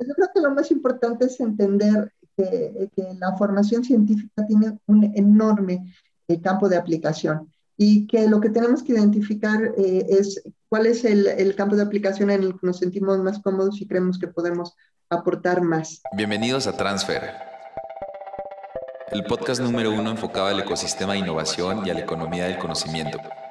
Yo creo que lo más importante es entender que, la formación científica tiene un enorme eh, campo de aplicación y que lo que tenemos que identificar eh, es cuál es el, el, campo de aplicación en el que nos sentimos más cómodos y creemos que podemos aportar más. Bienvenidos a Transfer, el podcast número uno enfocado al ecosistema de innovación y a la economía del conocimiento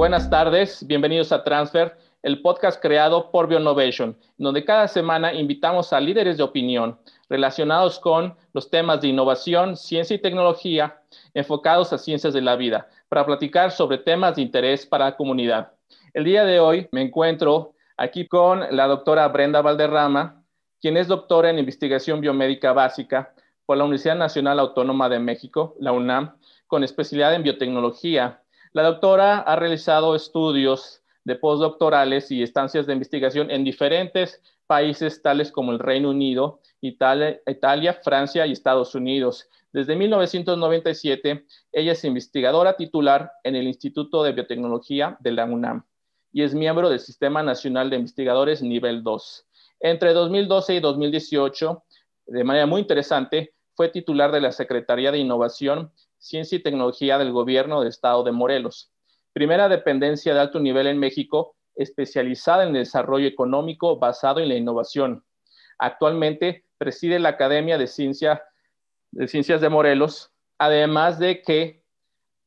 Buenas tardes, bienvenidos a Transfer, el podcast creado por Bionovation, donde cada semana invitamos a líderes de opinión relacionados con los temas de innovación, ciencia y tecnología enfocados a ciencias de la vida, para platicar sobre temas de interés para la comunidad. El día de hoy me encuentro aquí con la doctora Brenda Valderrama, quien es doctora en investigación biomédica básica por la Universidad Nacional Autónoma de México, la UNAM, con especialidad en biotecnología la doctora ha realizado estudios de postdoctorales y estancias de investigación en diferentes países tales como el Reino Unido, Italia, Francia y Estados Unidos. Desde 1997, ella es investigadora titular en el Instituto de Biotecnología de la UNAM y es miembro del Sistema Nacional de Investigadores Nivel 2. Entre 2012 y 2018, de manera muy interesante, fue titular de la Secretaría de Innovación Ciencia y Tecnología del Gobierno del Estado de Morelos. Primera dependencia de alto nivel en México, especializada en desarrollo económico basado en la innovación. Actualmente preside la Academia de Ciencias de Morelos, además de que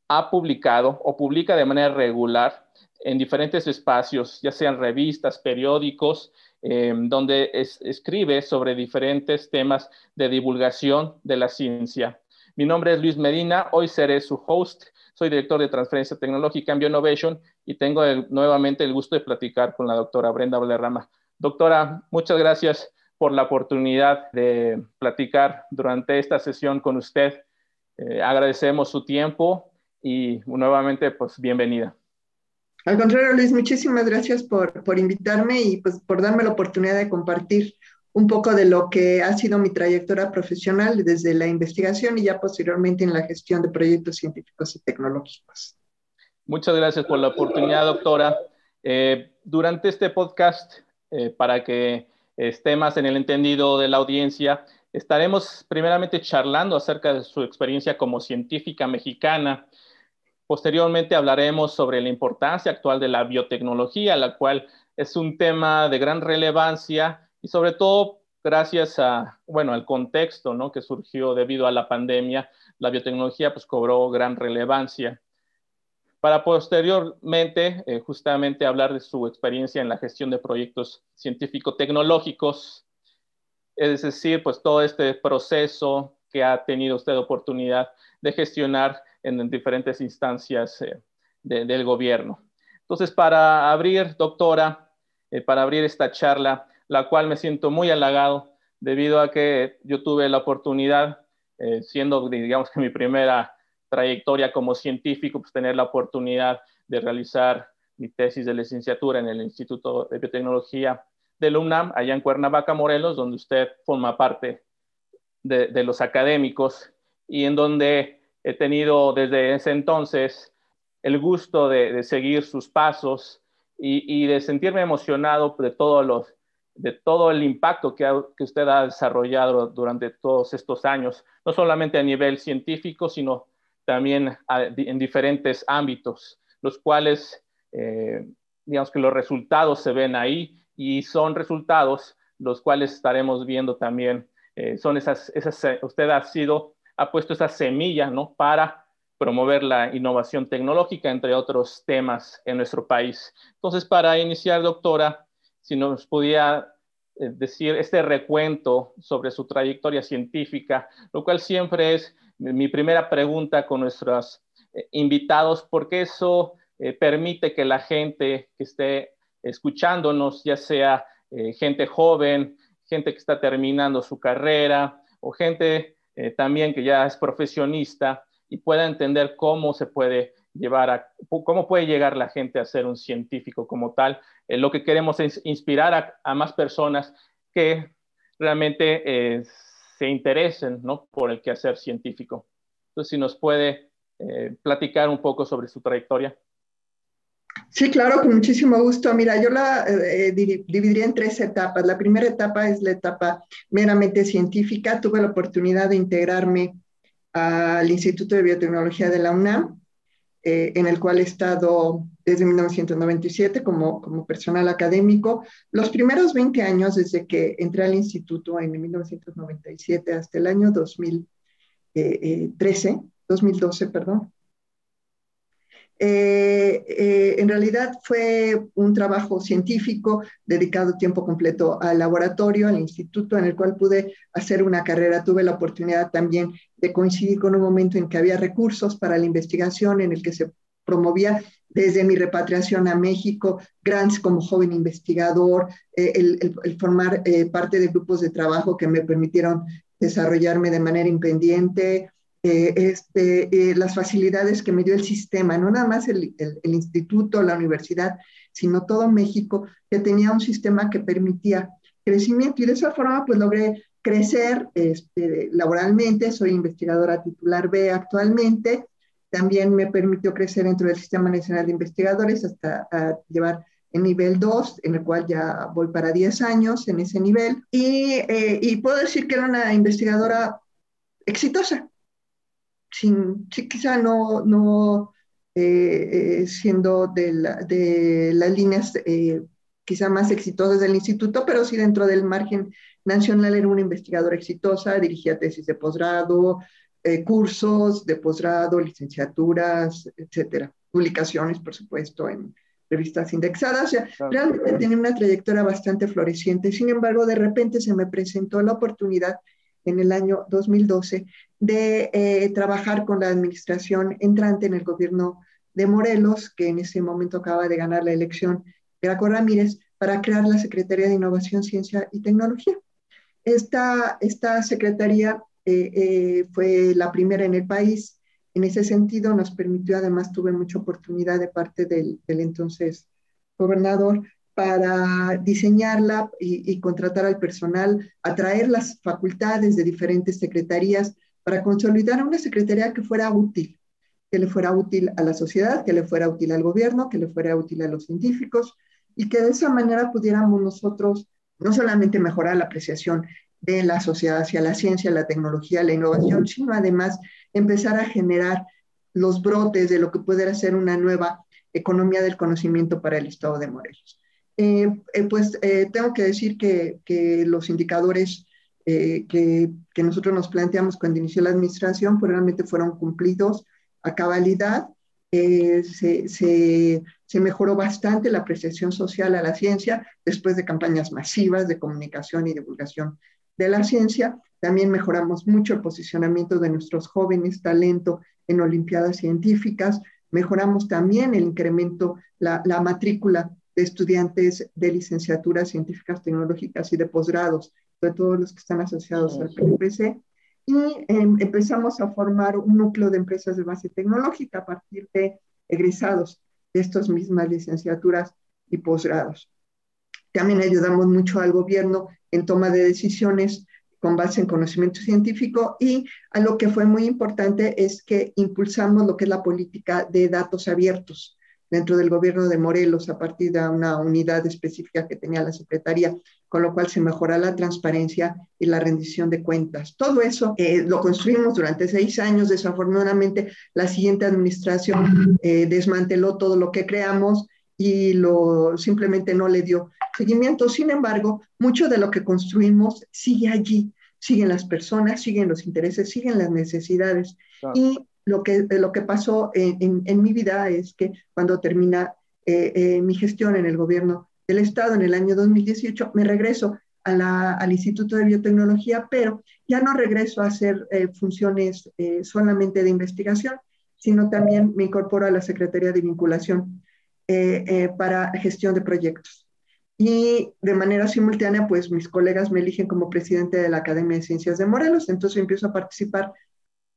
ha publicado o publica de manera regular en diferentes espacios, ya sean revistas, periódicos, em, donde escribe sobre diferentes temas de divulgación de la ciencia. Mi nombre es Luis Medina, hoy seré su host. Soy director de transferencia tecnológica en BioNovation y tengo nuevamente el gusto de platicar con la doctora Brenda Valderrama. Doctora, muchas gracias por la oportunidad de platicar durante esta sesión con usted. Eh, agradecemos su tiempo y nuevamente, pues, bienvenida. Al contrario, Luis, muchísimas gracias por, por invitarme y pues por darme la oportunidad de compartir un poco de lo que ha sido mi trayectoria profesional desde la investigación y ya posteriormente en la gestión de proyectos científicos y tecnológicos. Muchas gracias por la oportunidad, doctora. Eh, durante este podcast, eh, para que esté más en el entendido de la audiencia, estaremos primeramente charlando acerca de su experiencia como científica mexicana. Posteriormente hablaremos sobre la importancia actual de la biotecnología, la cual es un tema de gran relevancia y sobre todo gracias a, bueno, al contexto, ¿no? Que surgió debido a la pandemia, la biotecnología pues cobró gran relevancia. Para posteriormente, eh, justamente hablar de su experiencia en la gestión de proyectos científico-tecnológicos, es decir, pues todo este proceso que ha tenido usted oportunidad de gestionar en, diferentes instancias eh, del gobierno. Entonces, para abrir, doctora, eh, para abrir esta charla, la cual me siento muy halagado debido a que yo tuve la oportunidad, eh, siendo, digamos que mi primera trayectoria como científico, pues tener la oportunidad de realizar mi tesis de licenciatura en el Instituto de Biotecnología de la UNAM, allá en Cuernavaca, Morelos, donde usted forma parte de, los académicos y en donde he tenido desde ese entonces el gusto de, seguir sus pasos y, y, de sentirme emocionado de todos los de todo el impacto que, usted ha desarrollado durante todos estos años, no solamente a nivel científico, sino también en diferentes ámbitos, los cuales, eh, digamos que los resultados se ven ahí y son resultados los cuales estaremos viendo también, eh, son esas, esas, usted ha sido, ha puesto esa semilla, ¿no? Para promover la innovación tecnológica, entre otros temas en nuestro país. Entonces, para iniciar, doctora, si nos eh, decir este recuento sobre su trayectoria científica, lo cual siempre es mi primera pregunta con nuestros eh, invitados, porque eso eh, permite que la gente que esté escuchándonos, ya sea gente joven, gente que está terminando su carrera o gente también que ya es profesionista y pueda entender cómo se puede llevar a, cómo puede llegar la gente a ser un científico como tal. lo que queremos es inspirar a, más personas que realmente se interesen ¿no? por el quehacer científico. Entonces, si nos puede eh, platicar un poco sobre su trayectoria. Sí, claro, con muchísimo gusto. Mira, yo la eh, dividiría en tres etapas. La primera etapa es la etapa meramente científica. Tuve la oportunidad de integrarme al Instituto de Biotecnología de la UNAM, eh, en el cual he estado desde 1997 como, como personal académico. Los primeros 20 años desde que entré al instituto en 1997 hasta el año 2013, 2012, perdón. Eh, eh, en realidad fue un trabajo científico dedicado tiempo completo al laboratorio, al instituto, en el cual pude hacer una carrera. Tuve la oportunidad también de coincidir con un momento en que había recursos para la investigación, en el que se promovía desde mi repatriación a México, grants como joven investigador, eh, el, formar parte de grupos de trabajo que me permitieron desarrollarme de manera independiente, eh, este, eh, las facilidades que me dio el sistema, no nada más el, el, instituto, la universidad, sino todo México, que tenía un sistema que permitía crecimiento. Y de esa forma pues logré crecer este, laboralmente, soy investigadora titular B actualmente, también me permitió crecer dentro del Sistema Nacional de Investigadores hasta llevar el nivel 2, en el cual ya voy para 10 años en ese nivel, y, eh, y puedo decir que era una investigadora exitosa, sin, quizá no, no eh, eh, siendo de, las líneas eh, quizá más exitosas del instituto, pero sí dentro del margen nacional era una investigadora exitosa, dirigía tesis de posgrado, cursos de posgrado, licenciaturas, etcétera, publicaciones, por supuesto, en revistas indexadas. O sea, realmente tenía una trayectoria bastante floreciente. Sin embargo, de repente se me presentó la oportunidad en el año 2012 de eh, trabajar con la administración entrante en el gobierno de Morelos, que en ese momento acaba de ganar la elección Graco Ramírez, para crear la Secretaría de Innovación, Ciencia y Tecnología. Esta, esta secretaría eh, eh, fue la primera en el país. En ese sentido, nos permitió, además, tuve mucha oportunidad de parte del, del entonces gobernador para diseñarla y, contratar al personal, atraer las facultades de diferentes secretarías para consolidar una secretaría que fuera útil, que le fuera útil a la sociedad, que le fuera útil al gobierno, que le fuera útil a los científicos y que de esa manera pudiéramos nosotros no solamente mejorar la apreciación de la sociedad hacia la ciencia, la tecnología, la innovación, sino además empezar a generar los brotes de lo que puede ser una nueva economía del conocimiento para el Estado de Morelos. Eh, eh, pues eh, tengo que decir que los indicadores que, que, nosotros nos planteamos cuando inició la administración pues realmente fueron cumplidos a cabalidad. Se, se, se, mejoró bastante la apreciación social a la ciencia después de campañas masivas de comunicación y divulgación de la ciencia. También mejoramos mucho el posicionamiento de nuestros jóvenes, talento en olimpiadas científicas. Mejoramos también el incremento, la, la matrícula de estudiantes de licenciaturas científicas tecnológicas y de posgrados, de todos los que están asociados al PPC. Y em, empezamos a formar un núcleo de empresas de base tecnológica a partir de egresados de estas mismas licenciaturas y posgrados. También ayudamos mucho al gobierno en toma de decisiones con base en conocimiento científico y a lo que fue muy importante es que impulsamos lo que es la política de datos abiertos dentro del gobierno de Morelos a partir de una unidad específica que tenía la Secretaría, con lo cual se mejora la transparencia y la rendición de cuentas. Todo eso eh, lo construimos durante seis años. Desafortunadamente, la siguiente administración eh, desmanteló todo lo que creamos y lo simplemente no le dio seguimiento. Sin embargo, mucho de lo que construimos sigue allí, siguen las personas, siguen los intereses, siguen las necesidades. Y lo que, lo que pasó en, en, mi vida es que cuando termina eh, eh, mi gestión en el gobierno del Estado en el año 2018, me regreso al Instituto de Biotecnología, pero ya no regreso a hacer eh, funciones solamente de investigación, sino también me incorporo a la Secretaría de Vinculación para gestión de proyectos. y de manera simultánea, pues mis colegas me eligen como presidente de la Academia de Ciencias de Morelos, entonces empiezo a participar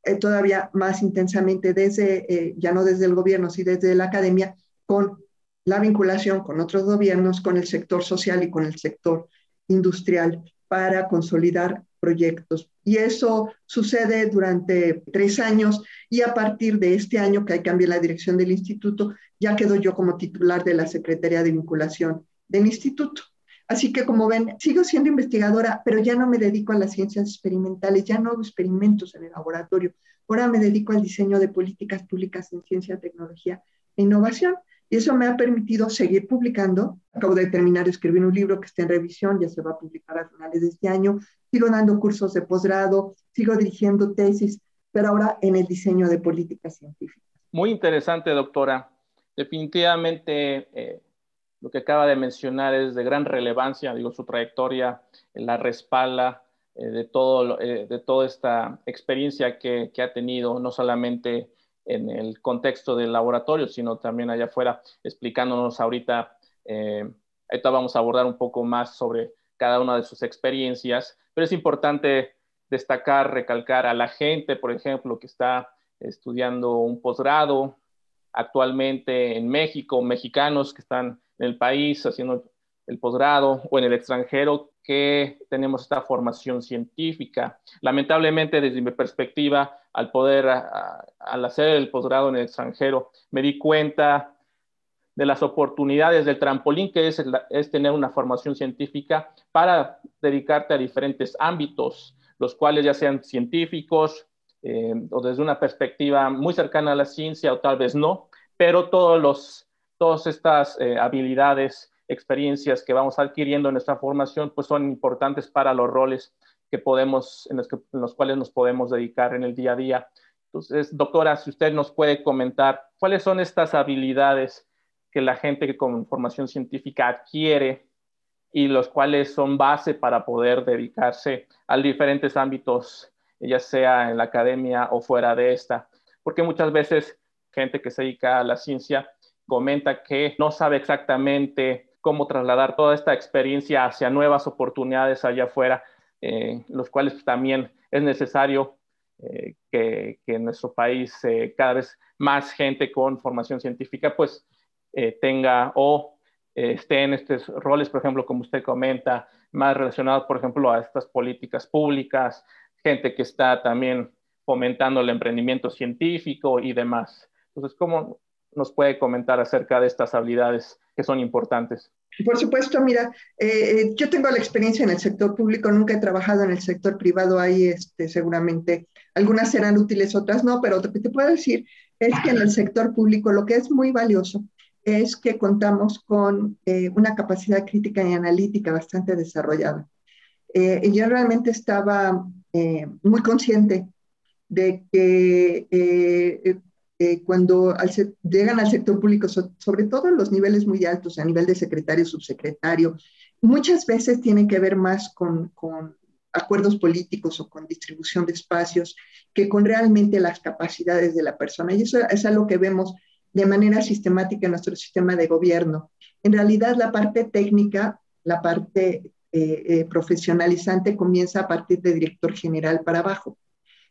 eh, todavía más intensamente desde, eh, ya no desde el gobierno, sí desde la academia, con la vinculación con otros gobiernos, con el sector social y con el sector industrial para consolidar proyectos. Y eso sucede durante tres años y a partir de este año que hay cambio la dirección del instituto, ya quedo yo como titular de la Secretaría de Vinculación del instituto. Así que como ven, sigo siendo investigadora, pero ya no me dedico a las ciencias experimentales, ya no hago experimentos en el laboratorio. Ahora me dedico al diseño de políticas públicas en ciencia, tecnología e innovación. Y eso me ha permitido seguir publicando. Acabo de terminar de escribir un libro que está en revisión, ya se va a publicar a finales de este año. Sigo dando cursos de posgrado, sigo dirigiendo tesis, pero ahora en el diseño de políticas científicas. Muy interesante, doctora. Definitivamente eh, lo que acaba de mencionar es de gran relevancia, digo, su trayectoria la respalda eh, de, todo, eh, de toda esta experiencia que, que, ha tenido, no solamente en el contexto del laboratorio, sino también allá afuera, explicándonos ahorita, eh, ahorita vamos a abordar un poco más sobre cada una de sus experiencias, pero es importante destacar, recalcar a la gente, por ejemplo, que está estudiando un posgrado actualmente en México, mexicanos que están en el país haciendo el posgrado o en el extranjero que tenemos esta formación científica. Lamentablemente, desde mi perspectiva, al poder, al hacer el posgrado en el extranjero, me di cuenta de las oportunidades del trampolín que es, es tener una formación científica para dedicarte a diferentes ámbitos, los cuales ya sean científicos eh, o desde una perspectiva muy cercana a la ciencia o tal vez no, pero todos los todas estas eh, habilidades, experiencias que vamos adquiriendo en nuestra formación, pues son importantes para los roles que podemos, en los, en los cuales nos podemos dedicar en el día a día. Entonces, doctora, si usted nos puede comentar cuáles son estas habilidades que la gente que con formación científica adquiere y los cuales son base para poder dedicarse a diferentes ámbitos, ya sea en la academia o fuera de esta. Porque muchas veces gente que se dedica a la ciencia comenta que no sabe exactamente cómo trasladar toda esta experiencia hacia nuevas oportunidades allá afuera, eh, los cuales también es necesario eh, que, en nuestro país eh, cada vez más gente con formación científica pues tenga o esté en estos roles, por ejemplo, como usted comenta, más relacionados, por ejemplo, a estas políticas públicas, gente que está también fomentando el emprendimiento científico y demás. Entonces, ¿cómo, nos puede comentar acerca de estas habilidades que son importantes? Por supuesto, mira, eh, eh, yo tengo la experiencia en el sector público, nunca he trabajado en el sector privado, ahí este, seguramente algunas serán útiles, otras no, pero que te puedo decir es que en el sector público lo que es muy valioso es que contamos con eh, una capacidad crítica y analítica bastante desarrollada. y yo realmente estaba muy consciente de que eh, cuando llegan al sector público, sobre todo en los niveles muy altos, a nivel de secretario, subsecretario, muchas veces tienen que ver más con, acuerdos políticos o con distribución de espacios que con realmente las capacidades de la persona. Y eso es algo que vemos de manera sistemática en nuestro sistema de gobierno. En realidad, la parte técnica, la parte eh, eh, profesionalizante comienza a partir de director general para abajo.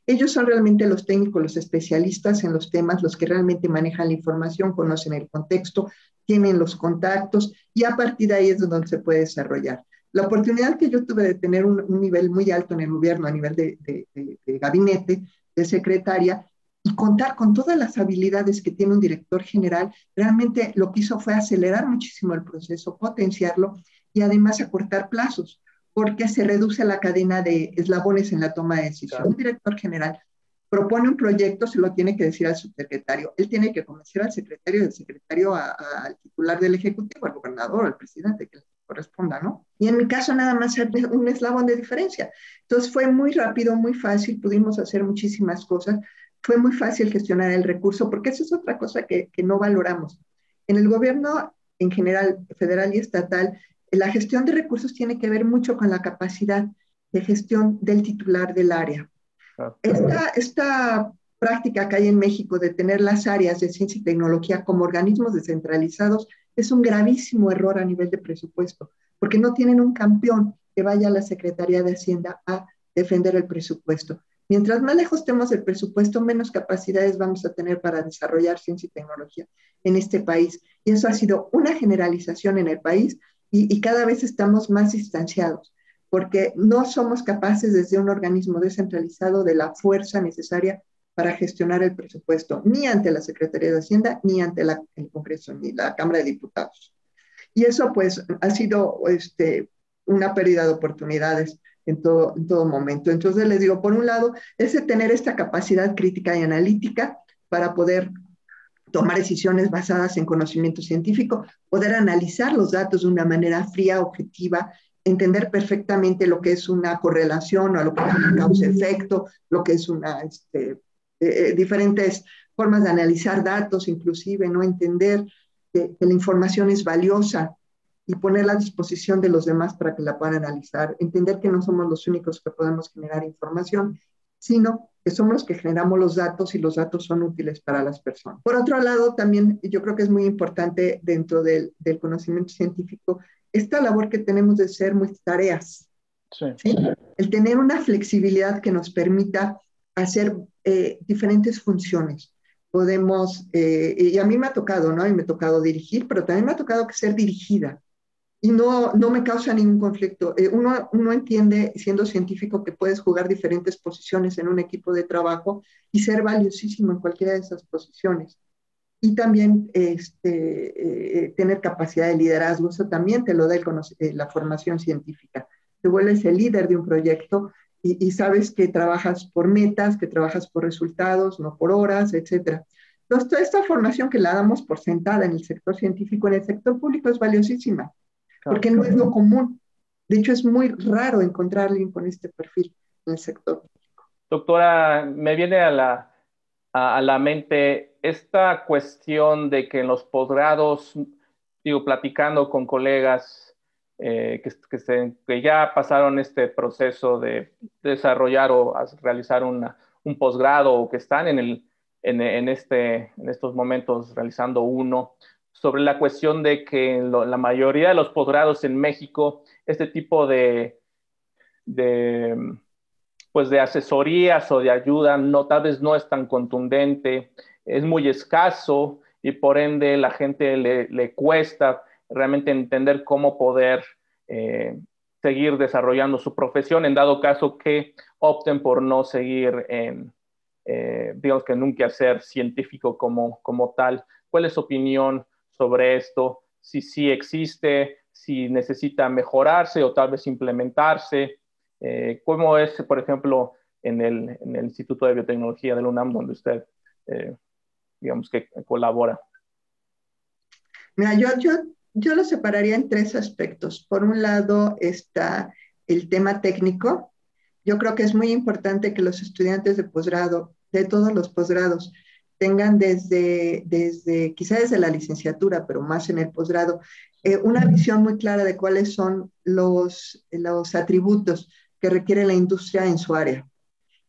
Ellos son realmente los técnicos, los especialistas en los temas, los que realmente manejan la información, conocen el contexto, tienen los contactos y a partir de ahí es donde se puede desarrollar. La oportunidad que yo tuve de tener un, nivel muy alto en el gobierno a nivel de, de gabinete, de secretaria, y contar con todas las habilidades que tiene un director general, realmente lo que hizo fue acelerar muchísimo el proceso, potenciarlo y además acortar plazos porque se reduce la cadena de eslabones en la toma de decisión. Un director general propone un proyecto, se lo tiene que decir al subsecretario. Él tiene que convencer al secretario, del secretario al titular del Ejecutivo, al gobernador, al presidente, que le corresponda, ¿no? Y en mi caso nada más un eslabón de diferencia. Entonces fue muy rápido, muy fácil, pudimos hacer muchísimas cosas. Fue muy fácil gestionar el recurso, porque eso es otra cosa que, que no valoramos. En el gobierno en general, federal y estatal, la gestión de recursos tiene que ver mucho con la capacidad de gestión del titular del área. Esta, esta práctica que hay en México de tener las áreas de ciencia y tecnología como organismos descentralizados es un gravísimo error a nivel de presupuesto, porque no tienen un campeón que vaya a la Secretaría de Hacienda a defender el presupuesto. Mientras más lejos estemos del presupuesto, menos capacidades vamos a tener para desarrollar ciencia y tecnología en este país. Y eso ha sido una generalización en el país y, cada vez estamos más distanciados, porque no somos capaces desde un organismo descentralizado de la fuerza necesaria para gestionar el presupuesto, ni ante la Secretaría de Hacienda, ni ante el Congreso, ni la Cámara de Diputados. Y eso pues ha sido este, una pérdida de oportunidades en todo, en todo momento. Entonces les digo, por un lado, es tener esta capacidad crítica y analítica para poder tomar decisiones basadas en conocimiento científico, poder analizar los datos de una manera fría, objetiva, entender perfectamente lo que es una correlación o lo que es una causa-efecto, lo que es una, este, eh, diferentes formas de analizar datos, inclusive, ¿no? Entender que, la información es valiosa y ponerla a disposición de los demás para que la puedan analizar. Entender que no somos los únicos que podemos generar información, sino que somos los que generamos los datos y los datos son útiles para las personas. Por otro lado, también yo creo que es muy importante dentro del, del conocimiento científico esta labor que tenemos de ser multitareas. Sí. ¿sí? El tener una flexibilidad que nos permita hacer eh, diferentes funciones. Podemos, eh, y a mí me ha tocado, ¿no? Y me ha tocado dirigir, pero también me ha tocado ser dirigida. Y no, no me causa ningún conflicto. Eh, uno, uno entiende, siendo científico, que puedes jugar diferentes posiciones en un equipo de trabajo y ser valiosísimo en cualquiera de esas posiciones. Y también este, tener capacidad de liderazgo, eso también te lo da el, la formación científica. Te vuelves el líder de un proyecto y, sabes que trabajas por metas, que trabajas por resultados, no por horas, etc. Entonces, toda esta formación que la damos por sentada en el sector científico, en el sector público es valiosísima, porque no es lo común. De hecho, es muy raro encontrar alguien con este perfil en el sector público. Doctora, me viene a la, a, a la mente esta cuestión de que en los posgrados, digo, platicando con colegas eh, que, ya pasaron este proceso de desarrollar o realizar un posgrado o que están en, el, en, este, en estos momentos realizando uno, sobre la cuestión de que la mayoría de los posgrados en México, este tipo de, de, pues de asesorías o de ayuda no, tal vez no es tan contundente, es muy escaso y por ende la gente le, le cuesta realmente entender cómo poder eh, seguir desarrollando su profesión en dado caso que opten por no seguir en, eh, digamos que nunca ser científico como, como tal. ¿Cuál es su opinión sobre esto? Si sí existe, si necesita mejorarse o tal vez implementarse. Eh, ¿Cómo es, por ejemplo, en el, en el, Instituto de Biotecnología del UNAM, donde usted, digamos que colabora? Mira, yo, yo yo lo separaría en tres aspectos. Por un lado está el tema técnico. Yo creo que es muy importante que los estudiantes de posgrado, de todos los posgrados, tengan desde, desde quizá desde la licenciatura, pero más en el posgrado, eh, una visión muy clara de cuáles son los, los atributos que requiere la industria en su área,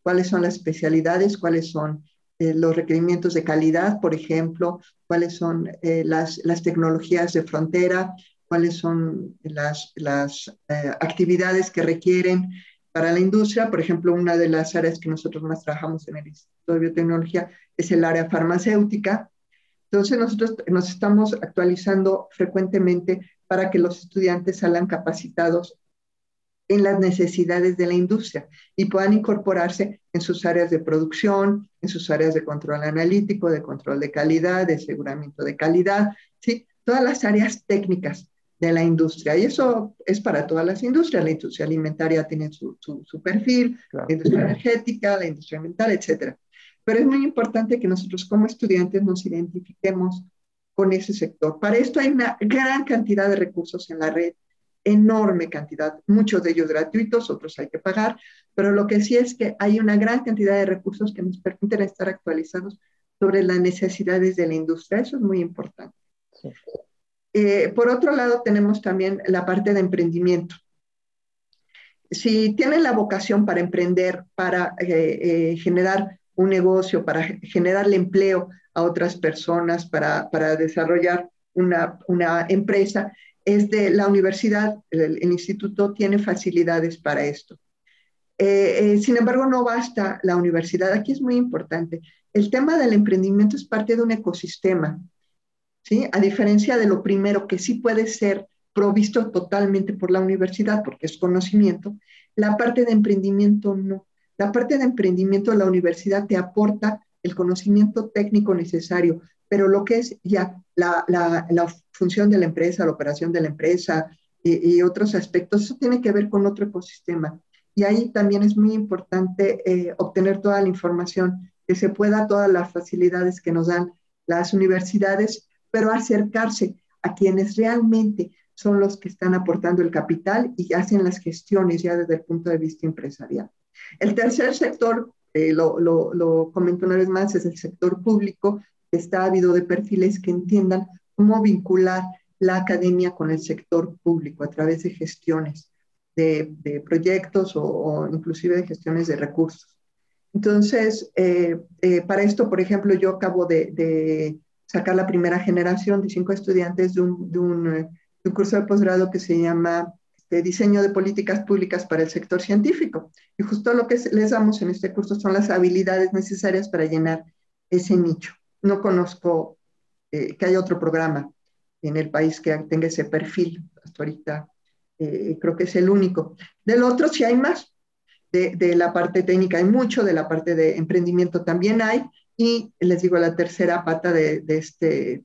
cuáles son las especialidades, cuáles son eh, los requerimientos de calidad, por ejemplo, cuáles son eh, las, las, tecnologías de frontera, cuáles son las, las actividades que requieren para la industria. Por ejemplo, una de las áreas que nosotros más trabajamos en el Instituto de Biotecnología es el área farmacéutica. Entonces, nosotros nos estamos actualizando frecuentemente para que los estudiantes salgan capacitados en las necesidades de la industria y puedan incorporarse en sus áreas de producción, en sus áreas de control analítico, de control de calidad, de aseguramiento de calidad, ¿sí? todas las áreas técnicas de la industria. Y eso es para todas las industrias. La industria alimentaria tiene su, su, perfil, la industria energética, la industria ambiental, etc. Pero es muy importante que nosotros como estudiantes nos identifiquemos con ese sector. Para esto hay una gran cantidad de recursos en la red enorme cantidad, muchos de ellos gratuitos, otros hay que pagar, pero lo que sí es que hay una gran cantidad de recursos que nos permiten estar actualizados sobre las necesidades de la industria. Eso es muy importante. Eh, por otro lado, tenemos también la parte de emprendimiento. Si tienen la vocación para emprender, para eh, eh, generar un negocio, para generarle empleo a otras personas, para, desarrollar una, empresa, es de la universidad, el, instituto tiene facilidades para esto. Sin embargo, no basta la universidad. Aquí es muy importante. El tema del emprendimiento es parte de un ecosistema, ¿sí? A diferencia de lo primero que sí puede ser provisto totalmente por la universidad, porque es conocimiento, la parte de emprendimiento no. La parte de emprendimiento de la universidad te aporta el conocimiento técnico necesario, pero lo que es ya la, la, función de la empresa, la operación de la empresa y, otros aspectos, eso tiene que ver con otro ecosistema. Y ahí también es muy importante eh, obtener toda la información, que se pueda, todas las facilidades que nos dan las universidades, pero acercarse a quienes realmente son los que están aportando el capital y hacen las gestiones ya desde el punto de vista empresarial. El tercer sector, eh, lo, lo, lo, comento una vez más, es el sector público, está habido de perfiles que entiendan cómo vincular la academia con el sector público a través de gestiones de, de proyectos o, inclusive de gestiones de recursos. Entonces, eh, eh, para esto, por ejemplo, yo acabo de, de, sacar la primera generación de cinco estudiantes de un, un curso de posgrado que se llama de diseño de políticas públicas para el sector científico. Y justo lo que les damos en este curso son las habilidades necesarias para llenar ese nicho. No conozco eh, que haya otro programa en el país que tenga ese perfil. Hasta ahorita eh, creo que es el único. Del otro sí hay más. De, de, la parte técnica hay mucho, de la parte de emprendimiento también hay. Y les digo, la tercera pata de, de este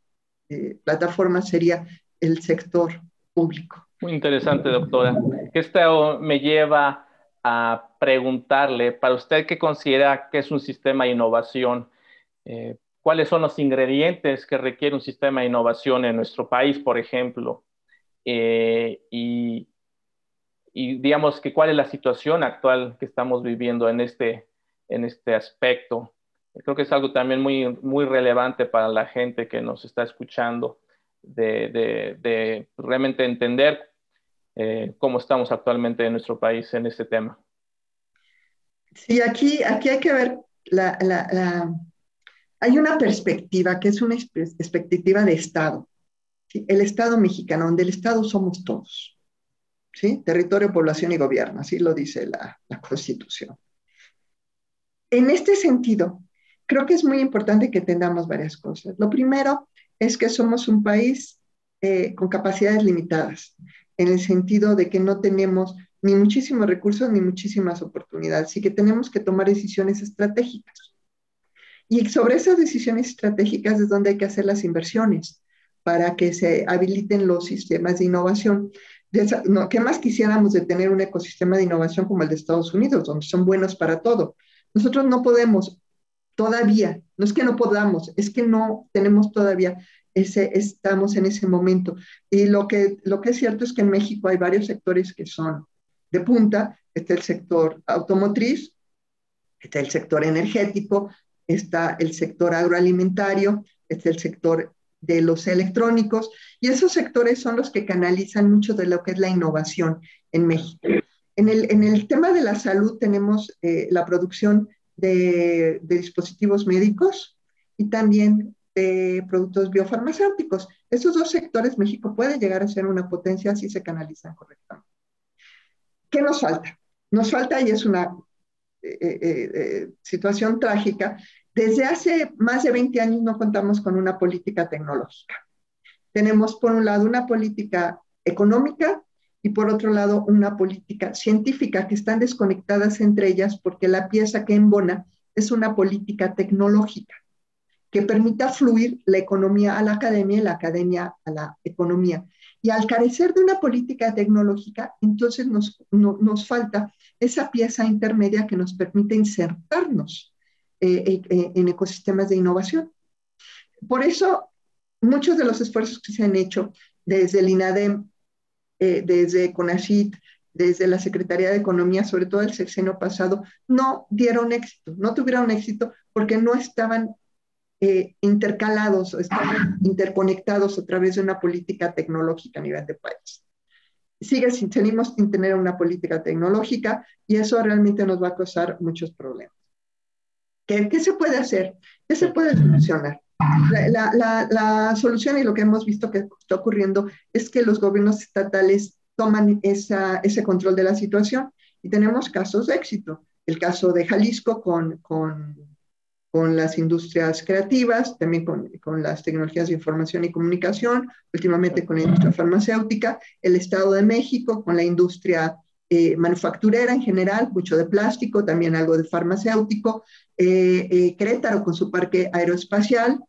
eh, plataforma sería el sector público. Muy interesante, doctora. Esto me lleva a preguntarle, para usted qué considera que es un sistema de innovación, eh, ¿cuáles son los ingredientes que requiere un sistema de innovación en nuestro país, por ejemplo? Eh, y, y, digamos que cuál es la situación actual que estamos viviendo en este, en este aspecto. Creo que es algo también muy, muy relevante para la gente que nos está escuchando, de, de, de realmente entender eh, cómo estamos actualmente en nuestro país en este tema. Sí, aquí, aquí hay que ver, la, la, hay una perspectiva que es una perspectiva de Estado. El Estado mexicano, donde el Estado somos todos. ¿sí? Territorio, población y gobierno, así lo dice la, la Constitución. En este sentido, creo que es muy importante que entendamos varias cosas. Lo primero es que somos un país eh, con capacidades limitadas en el sentido de que no tenemos ni muchísimos recursos ni muchísimas oportunidades y que tenemos que tomar decisiones estratégicas. Y sobre esas decisiones estratégicas es donde hay que hacer las inversiones para que se habiliten los sistemas de innovación. ¿Qué más quisiéramos de tener un ecosistema de innovación como el de Estados Unidos, donde son buenos para todo? Nosotros no podemos todavía, no es que no podamos, es que no tenemos todavía ese, estamos en ese momento. Y lo que, lo que es cierto es que en México hay varios sectores que son de punta. Está el sector automotriz, está el sector energético, está el sector agroalimentario, está el sector de los electrónicos, y esos sectores son los que canalizan mucho de lo que es la innovación en México. En el, en el tema de la salud tenemos eh, la producción de, dispositivos médicos y también de productos biofarmacéuticos. Esos dos sectores, México puede llegar a ser una potencia si se canalizan correctamente. ¿Qué nos falta? Nos falta, y es una eh, eh, eh, situación trágica, desde hace más de 20 años no contamos con una política tecnológica. Tenemos, por un lado, una política económica y, por otro lado, una política científica que están desconectadas entre ellas porque la pieza que embona es una política tecnológica que permita fluir la economía a la academia y la academia a la economía. Y al carecer de una política tecnológica, entonces nos, nos falta esa pieza intermedia que nos permite insertarnos eh, eh, eh, en ecosistemas de innovación. Por eso, muchos de los esfuerzos que se han hecho desde el INADEM, desde CONACYT, desde la Secretaría de Economía, sobre todo el sexenio pasado, no dieron éxito, no tuvieron éxito porque no estaban eh, intercalados, están interconectados a través de una política tecnológica a nivel de país. Sigue sin, tenemos sin tener una política tecnológica y eso realmente nos va a causar muchos problemas. ¿Qué, qué se puede hacer? ¿Qué se puede solucionar? La, solución y lo que hemos visto que está ocurriendo es que los gobiernos estatales toman ese control de la situación y tenemos casos de éxito. El caso de Jalisco con, con, con las industrias creativas, también con, con, las tecnologías de información y comunicación, últimamente con la industria farmacéutica, el Estado de México con la industria eh, manufacturera en general, mucho de plástico, también algo de farmacéutico, eh, eh, con su parque aeroespacial,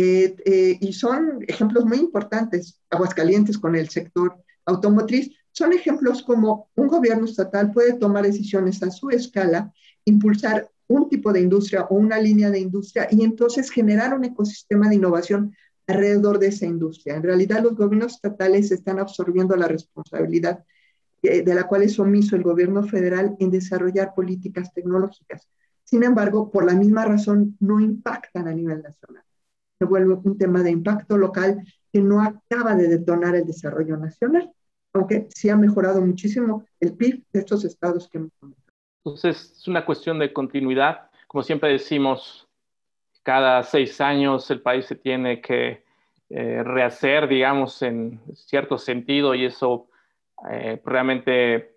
y son ejemplos muy importantes, Aguascalientes con el sector automotriz, son ejemplos como un gobierno estatal puede tomar decisiones a su escala, impulsar un tipo de industria o una línea de industria y entonces generar un ecosistema de innovación alrededor de esa industria. En realidad los gobiernos estatales están absorbiendo la responsabilidad eh, de la cual es omiso el gobierno federal en desarrollar políticas tecnológicas. Sin embargo, por la misma razón, no impactan a nivel nacional. Se vuelve un tema de impacto local que no acaba de detonar el desarrollo nacional aunque sí ha mejorado muchísimo el PIB de estos estados que hemos comentado. Entonces, es una cuestión de continuidad. Como siempre decimos, cada seis años el país se tiene que eh, rehacer, digamos, en cierto sentido, y eso eh, realmente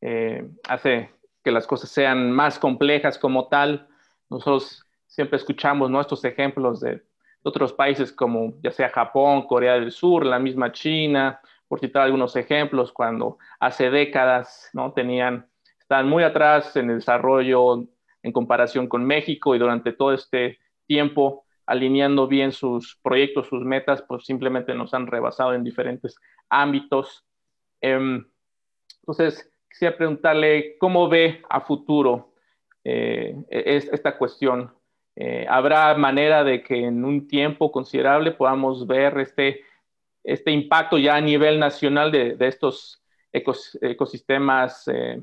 eh, hace que las cosas sean más complejas como tal. Nosotros siempre escuchamos nuestros ejemplos de otros países como ya sea Japón, Corea del Sur, la misma China, por citar algunos ejemplos, cuando hace décadas ¿no? tenían, estaban muy atrás en el desarrollo en comparación con México y durante todo este tiempo alineando bien sus proyectos, sus metas, pues simplemente nos han rebasado en diferentes ámbitos. Em, entonces, quisiera preguntarle cómo ve a futuro eh, esta cuestión. Eh, ¿Habrá manera de que en un tiempo considerable podamos ver este este impacto ya a nivel nacional de, estos ecosistemas eh,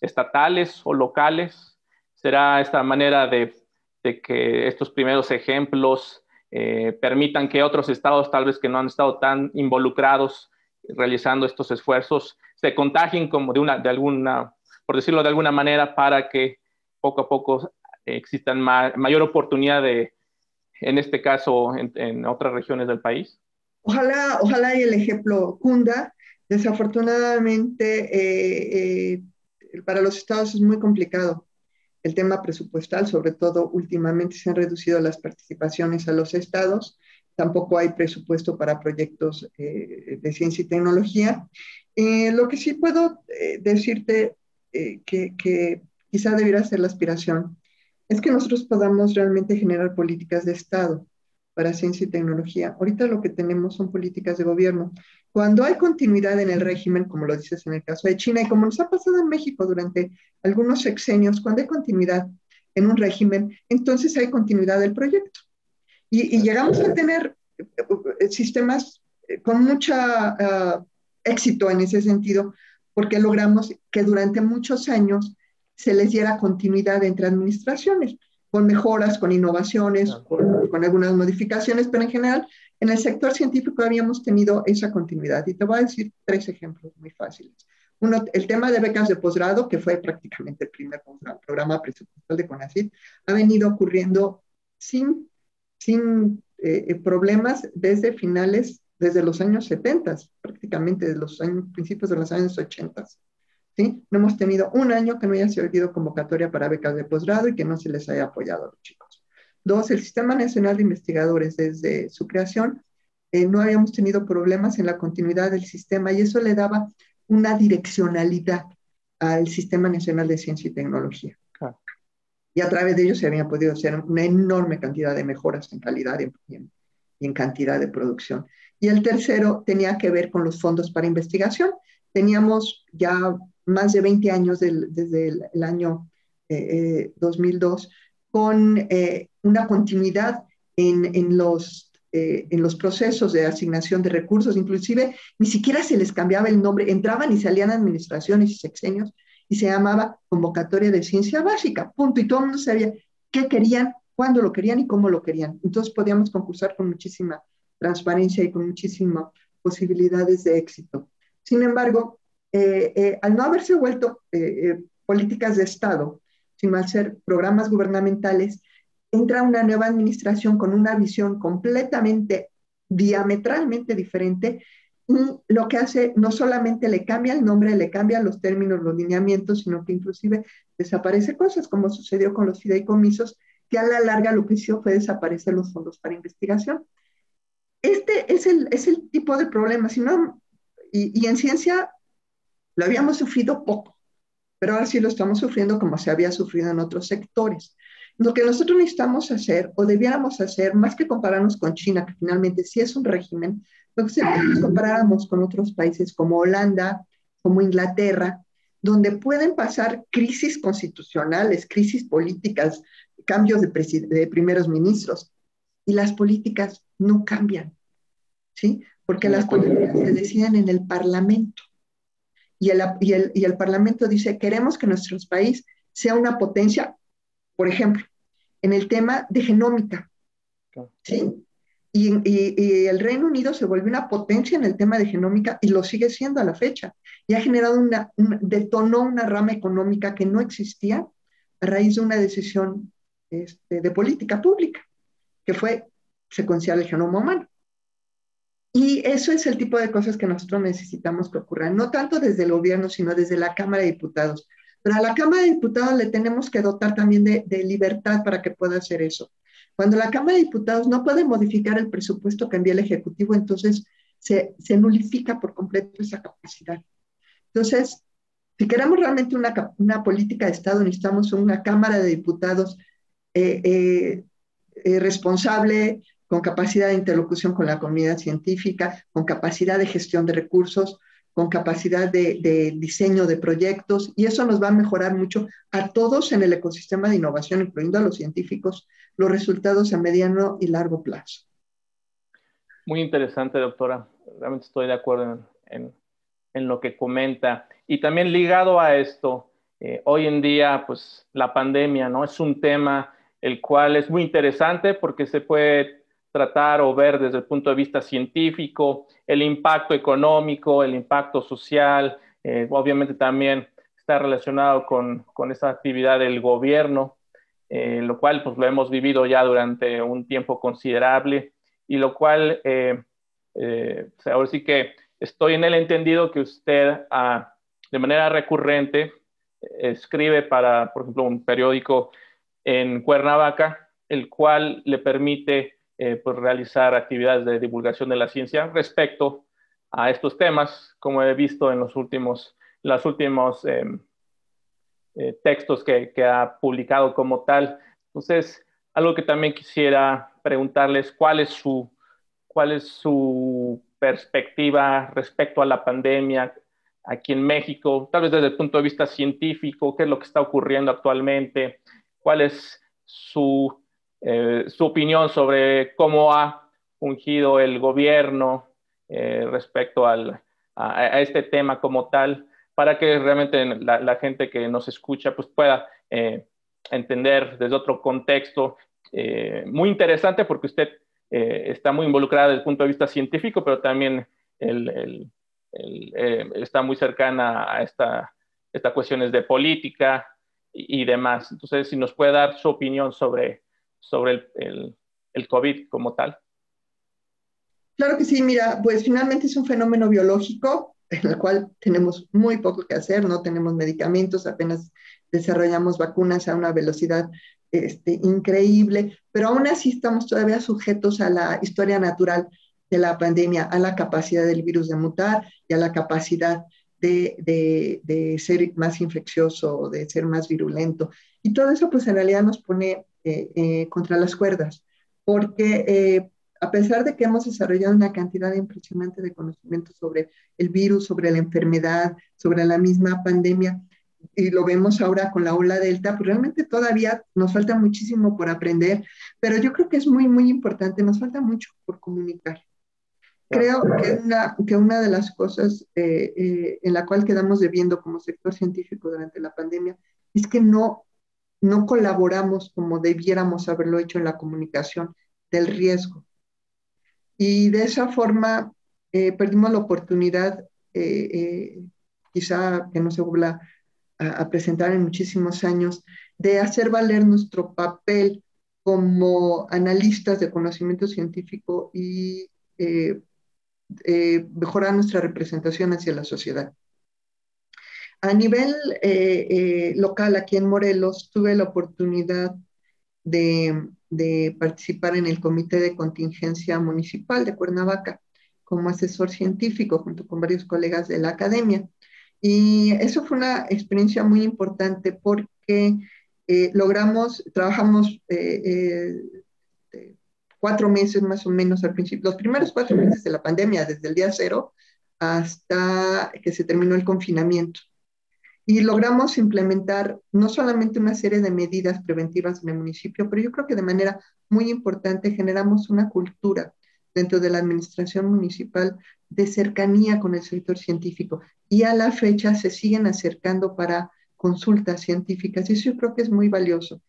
estatales o locales? ¿Será esta manera de, que estos primeros ejemplos eh, permitan que otros estados, tal vez que no han estado tan involucrados realizando estos esfuerzos, se contagien como de una, de alguna, por decirlo de alguna manera, para que poco a poco existan mayor oportunidad de, en este caso, en otras regiones del país? Ojalá, ojalá y el ejemplo cunda. Desafortunadamente, eh, eh, para los estados es muy complicado el tema presupuestal, sobre todo últimamente se han reducido las participaciones a los estados, tampoco hay presupuesto para proyectos eh, de ciencia y tecnología. lo que sí puedo decirte que, que quizá debiera ser la aspiración es que nosotros podamos realmente generar políticas de Estado para ciencia y tecnología. Ahorita lo que tenemos son políticas de gobierno. Cuando hay continuidad en el régimen, como lo dices en el caso de China y como nos ha pasado en México durante algunos sexenios, cuando hay continuidad en un régimen, entonces hay continuidad del proyecto. Y, llegamos a tener eh, sistemas eh, con mucho ah, éxito en ese sentido, porque logramos que durante muchos años se les diera continuidad entre administraciones con mejoras, con innovaciones, con, algunas modificaciones, pero en general en el sector científico habíamos tenido esa continuidad. Y te voy a decir tres ejemplos muy fáciles. Uno, el tema de becas de posgrado, que fue prácticamente el primer programa presupuestal de CONACYT, ha venido ocurriendo sin, sin eh, eh, problemas desde finales, desde los años 70, prácticamente desde los años, principios de los años 80. ¿Sí? No hemos tenido un año que no haya servido convocatoria para becas de posgrado y que no se les haya apoyado a los chicos. Dos, el Sistema Nacional de Investigadores, desde su creación, eh, no habíamos tenido problemas en la continuidad del sistema y eso le daba una direccionalidad al Sistema Nacional de Ciencia y Tecnología. Y a través de ello se había podido hacer una enorme cantidad de mejoras en calidad y en, y en cantidad de producción. Y el tercero tenía que ver con los fondos para investigación. Teníamos ya más de 20 años desde el, año 2002, eh, eh, con eh, una continuidad en, en los, en los procesos de asignación de recursos, inclusive ni siquiera se les cambiaba el nombre, entraban y salían administraciones y sexenios y se llamaba convocatoria de ciencia básica, punto, y todo el mundo sabía qué querían, cuándo lo querían y cómo lo querían. Entonces podíamos concursar con muchísima transparencia y con muchísimas posibilidades de éxito. Sin embargo, eh, eh, al no haberse vuelto eh, políticas de Estado, sino al ser programas gubernamentales, entra una nueva administración con una visión completamente, diametralmente diferente y lo que hace no solamente le cambia el nombre, le cambia los términos, los lineamientos, sino que inclusive desaparece cosas como sucedió con los fideicomisos, que a la larga lo que hizo fue desaparecer los fondos para investigación. Este es el, es el tipo de problema, si y, y en ciencia lo habíamos sufrido poco, pero ahora sí lo estamos sufriendo como se había sufrido en otros sectores. Lo que nosotros necesitamos hacer o debiéramos hacer, más que compararnos con China, que finalmente sí es un régimen, lo que nos comparáramos con otros países como Holanda, como Inglaterra, donde pueden pasar crisis constitucionales, crisis políticas, cambios de, de primeros ministros, y las políticas no cambian, ¿sí? Porque las políticas se deciden en el Parlamento. Y el, y, el, y el Parlamento dice, queremos que nuestro país sea una potencia, por ejemplo, en el tema de genómica, ¿sí? Y, y, el Reino Unido se volvió una potencia en el tema de genómica y lo sigue siendo a la fecha. Y ha generado una, detonó una rama económica que no existía a raíz de una decisión este, de política pública, que fue secuenciar el genoma humano. Y eso es el tipo de cosas que nosotros necesitamos que ocurran, no tanto desde el gobierno, sino desde la Cámara de Diputados. Pero a la Cámara de Diputados le tenemos que dotar también de, libertad para que pueda hacer eso. Cuando la Cámara de Diputados no puede modificar el presupuesto que envía el Ejecutivo, entonces se, se nulifica por completo esa capacidad. Entonces, si queremos realmente una, una política de Estado, necesitamos una Cámara de Diputados eh, eh, eh, responsable, con capacidad de interlocución con la comunidad científica, con capacidad de gestión de recursos, con capacidad de, de, diseño de proyectos, y eso nos va a mejorar mucho a todos en el ecosistema de innovación, incluyendo a los científicos, los resultados a mediano y largo plazo. Muy interesante, doctora. Realmente estoy de acuerdo en, en, lo que comenta. Y también ligado a esto, eh, hoy en día, pues la pandemia, ¿no? Es un tema el cual es muy interesante porque se puede tratar o ver desde el punto de vista científico, el impacto económico, el impacto social, eh, obviamente también está relacionado con, con esa actividad del gobierno, eh, lo cual pues lo hemos vivido ya durante un tiempo considerable y lo cual eh, ahora sí que estoy en el entendido que usted ah, de manera recurrente escribe para, por ejemplo, un periódico en Cuernavaca, el cual le permite eh, pues, realizar actividades de divulgación de la ciencia respecto a estos temas, como he visto en los últimos, los últimos em, eh, textos que, que, ha publicado como tal. Entonces, algo que también quisiera preguntarles, ¿cuál es su, cuál es su perspectiva respecto a la pandemia aquí en México, tal vez desde el punto de vista científico, qué es lo que está ocurriendo actualmente, cuál es su eh, su opinión sobre cómo ha fungido el gobierno eh, respecto al, a, este tema como tal, para que realmente la, gente que nos escucha pues pueda eh, entender desde otro contexto muy interesante porque usted está muy involucrada desde el punto de vista científico, pero también el, está muy cercana a esta, estas cuestiones de política y, y demás. Entonces, si nos puede dar su opinión sobre sobre el, el, COVID como tal? Claro que sí, mira, pues finalmente es un fenómeno biológico en el cual tenemos muy poco que hacer, no tenemos medicamentos, apenas desarrollamos vacunas a una velocidad este, increíble, pero aún así estamos todavía sujetos a la historia natural de la pandemia, a la capacidad del virus de mutar y a la capacidad de, de, de ser más infeccioso, de ser más virulento. Y todo eso pues en realidad nos pone eh, eh, contra las cuerdas, porque eh, a pesar de que hemos desarrollado una cantidad impresionante de conocimientos sobre el virus, sobre la enfermedad, sobre la misma pandemia, y lo vemos ahora con la ola delta, pues realmente todavía nos falta muchísimo por aprender, pero yo creo que es muy, muy importante, nos falta mucho por comunicar. Creo que una, que una de las cosas en la cual quedamos debiendo como sector científico durante la pandemia es que no no colaboramos como debiéramos haberlo hecho en la comunicación del riesgo. Y de esa forma eh, perdimos la oportunidad, eh, eh, quizá que no se vuelva a, a, presentar en muchísimos años, de hacer valer nuestro papel como analistas de conocimiento científico y mejorar nuestra representación hacia la sociedad. A nivel local, aquí en Morelos, tuve la oportunidad de, participar en el Comité de Contingencia Municipal de Cuernavaca como asesor científico junto con varios colegas de la academia. Y eso fue una experiencia muy importante porque eh, logramos, trabajamos eh, eh, cuatro meses más o menos al principio, los primeros cuatro meses de la pandemia, desde el día cero hasta que se terminó el confinamiento. Y logramos implementar no solamente una serie de medidas preventivas en el municipio, pero yo creo que de manera muy importante generamos una cultura dentro de la administración municipal de cercanía con el sector científico y a la fecha se siguen acercando para consultas científicas y eso yo creo que es muy valioso.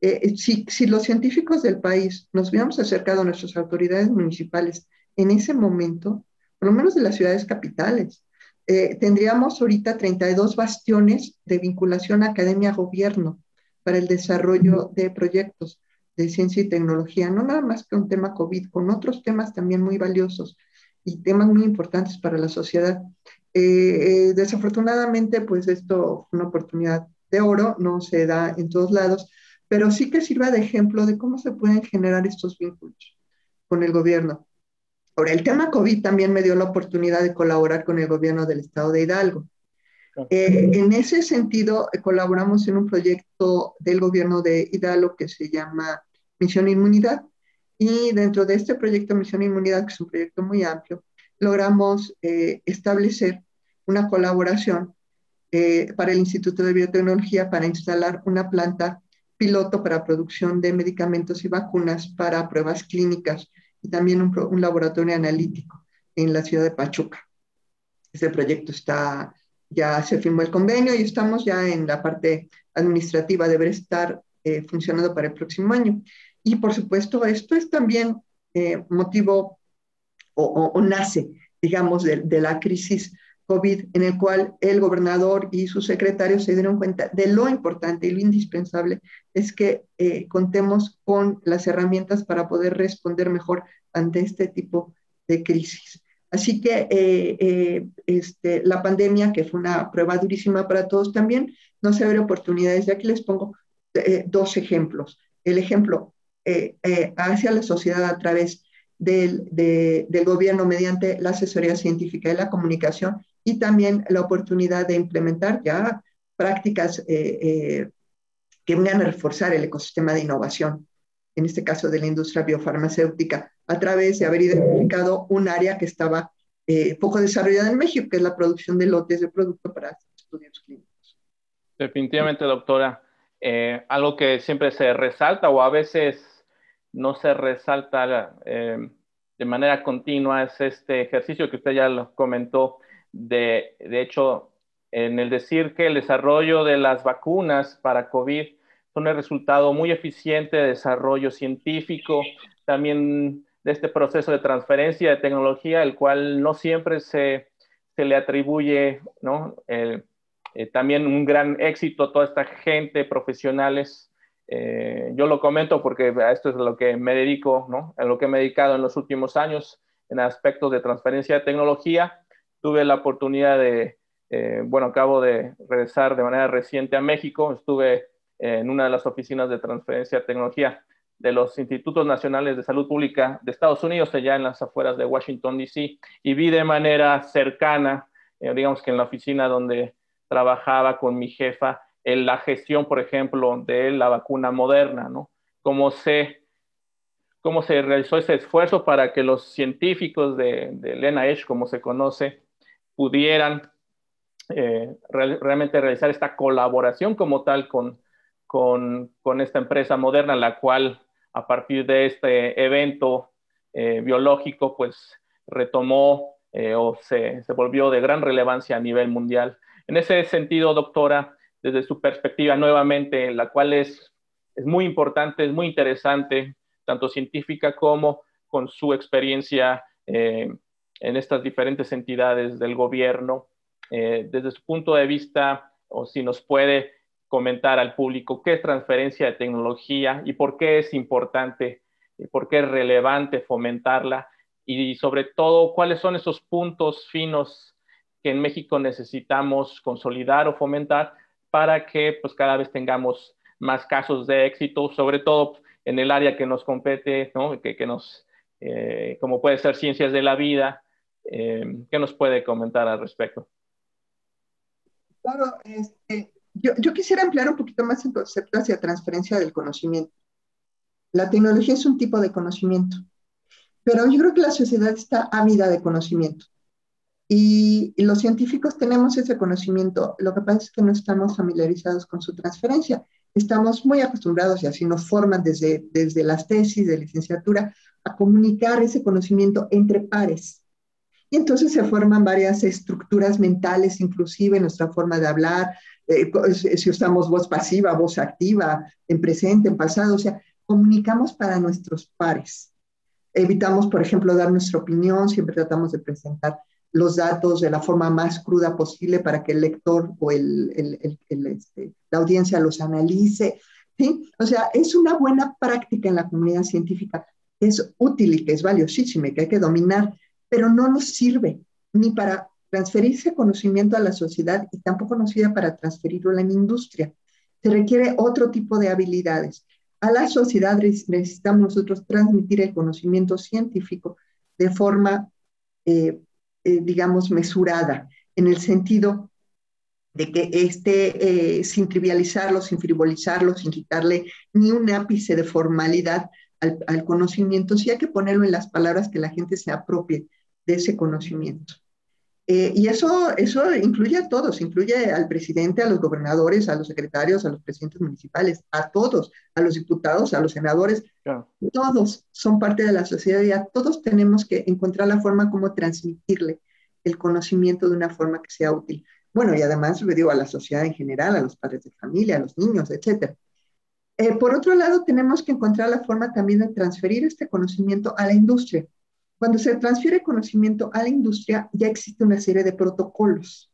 Eh, eh, si, si, los científicos del país nos hubiéramos acercado a nuestras autoridades municipales en ese momento, por lo menos de las ciudades capitales, eh, tendríamos ahorita 32 bastiones de vinculación academia-gobierno para el desarrollo de proyectos de ciencia y tecnología, no nada más que un tema COVID, con otros temas también muy valiosos y temas muy importantes para la sociedad. Eh, eh, desafortunadamente, pues esto fue una oportunidad de oro, no se da en todos lados, pero sí que sirva de ejemplo de cómo se pueden generar estos vínculos con el gobierno. Ahora, el tema COVID también me dio la oportunidad de colaborar con el gobierno del estado de Hidalgo. Eh, en ese sentido, colaboramos en un proyecto del gobierno de Hidalgo que se llama Misión Inmunidad. Y dentro de este proyecto Misión Inmunidad, que es un proyecto muy amplio, logramos eh, establecer una colaboración eh, para el Instituto de Biotecnología para instalar una planta piloto para producción de medicamentos y vacunas para pruebas clínicas y también un, laboratorio analítico en la ciudad de Pachuca. Ese proyecto está, ya se firmó el convenio y estamos ya en la parte administrativa, debe estar eh, funcionando para el próximo año. Y por supuesto, esto es también eh, motivo o, nace, digamos, de, la crisis COVID, en el cual el gobernador y sus secretarios se dieron cuenta de lo importante y lo indispensable es que eh, contemos con las herramientas para poder responder mejor ante este tipo de crisis. Así que este, la pandemia, que fue una prueba durísima para todos también, nos abre oportunidades. Y aquí les pongo eh, dos ejemplos. El ejemplo eh, eh, hacia la sociedad a través del, del, gobierno mediante la asesoría científica y la comunicación y también la oportunidad de implementar ya prácticas que vengan a reforzar el ecosistema de innovación, en este caso de la industria biofarmacéutica, a través de haber identificado un área que estaba poco desarrollada en México, que es la producción de lotes de producto para estudios clínicos. Definitivamente, doctora. Eh, algo que siempre se resalta o a veces no se resalta eh, de manera continua es este ejercicio que usted ya lo comentó, de, de hecho, en el decir que el desarrollo de las vacunas para COVID son el resultado muy eficiente de desarrollo científico, también de este proceso de transferencia de tecnología, el cual no siempre se, se le atribuye ¿no? Eh, también un gran éxito a toda esta gente, profesionales. Eh, yo lo comento porque a esto es lo que me dedico, ¿no? A lo que me he dedicado en los últimos años en aspectos de transferencia de tecnología. Tuve la oportunidad de, eh, bueno, acabo de regresar de manera reciente a México. Estuve en una de las oficinas de transferencia de tecnología de los Institutos Nacionales de Salud Pública de Estados Unidos, allá en las afueras de Washington, D.C., y vi de manera cercana, digamos que en la oficina donde trabajaba con mi jefa en la gestión, por ejemplo, de la vacuna moderna, ¿no? Cómo se, cómo se realizó ese esfuerzo para que los científicos de, de NIH, como se conoce, pudieran eh, realmente realizar esta colaboración como tal con, con, esta empresa moderna, la cual a partir de este evento eh, biológico, pues retomó eh, o se, se, volvió de gran relevancia a nivel mundial. En ese sentido, doctora, desde su perspectiva nuevamente, la cual es, es muy importante, es muy interesante, tanto científica como con su experiencia eh, en estas diferentes entidades del gobierno, eh, desde su punto de vista, o si nos puede comentar al público qué es transferencia de tecnología y por qué es importante y por qué es relevante fomentarla y sobre todo cuáles son esos puntos finos que en México necesitamos consolidar o fomentar para que pues cada vez tengamos más casos de éxito, sobre todo en el área que nos compete, ¿no? que, que nos, eh, como puede ser ciencias de la vida, eh, ¿qué nos puede comentar al respecto? Claro, este, yo, yo, quisiera ampliar un poquito más el concepto hacia transferencia del conocimiento. La tecnología es un tipo de conocimiento, pero yo creo que la sociedad está ávida de conocimiento. Y, y, los científicos tenemos ese conocimiento, lo que pasa es que no estamos familiarizados con su transferencia. Estamos muy acostumbrados, y así nos forman desde, desde las tesis de licenciatura, a comunicar ese conocimiento entre pares. Y entonces se forman varias estructuras mentales, inclusive en nuestra forma de hablar, eh, si usamos voz pasiva, voz activa, en presente, en pasado, o sea, comunicamos para nuestros pares. Evitamos, por ejemplo, dar nuestra opinión, siempre tratamos de presentar los datos de la forma más cruda posible para que el lector o el, el, el, este, la audiencia los analice. ¿sí? O sea, es una buena práctica en la comunidad científica, es útil y que es valiosísima y que hay que dominar, pero no nos sirve ni para transferirse conocimiento a la sociedad y tampoco nos sirve para transferirlo a la industria. Se requiere otro tipo de habilidades. A la sociedad necesitamos nosotros transmitir el conocimiento científico de forma, eh, eh, digamos, mesurada, en el sentido de que esté eh, sin trivializarlo, sin frivolizarlo, sin quitarle ni un ápice de formalidad al, al, conocimiento, sí hay que ponerlo en las palabras que la gente se apropie de ese conocimiento. Eh, y eso, eso incluye a todos, incluye al presidente, a los gobernadores, a los secretarios, a los presidentes municipales, a todos, a los diputados, a los senadores. Claro. Todos son parte de la sociedad y a todos tenemos que encontrar la forma como transmitirle el conocimiento de una forma que sea útil. Bueno, y además, le digo, a la sociedad en general, a los padres de familia, a los niños, etc. Eh, por otro lado, tenemos que encontrar la forma también de transferir este conocimiento a la industria. Cuando se transfiere conocimiento a la industria, ya existe una serie de protocolos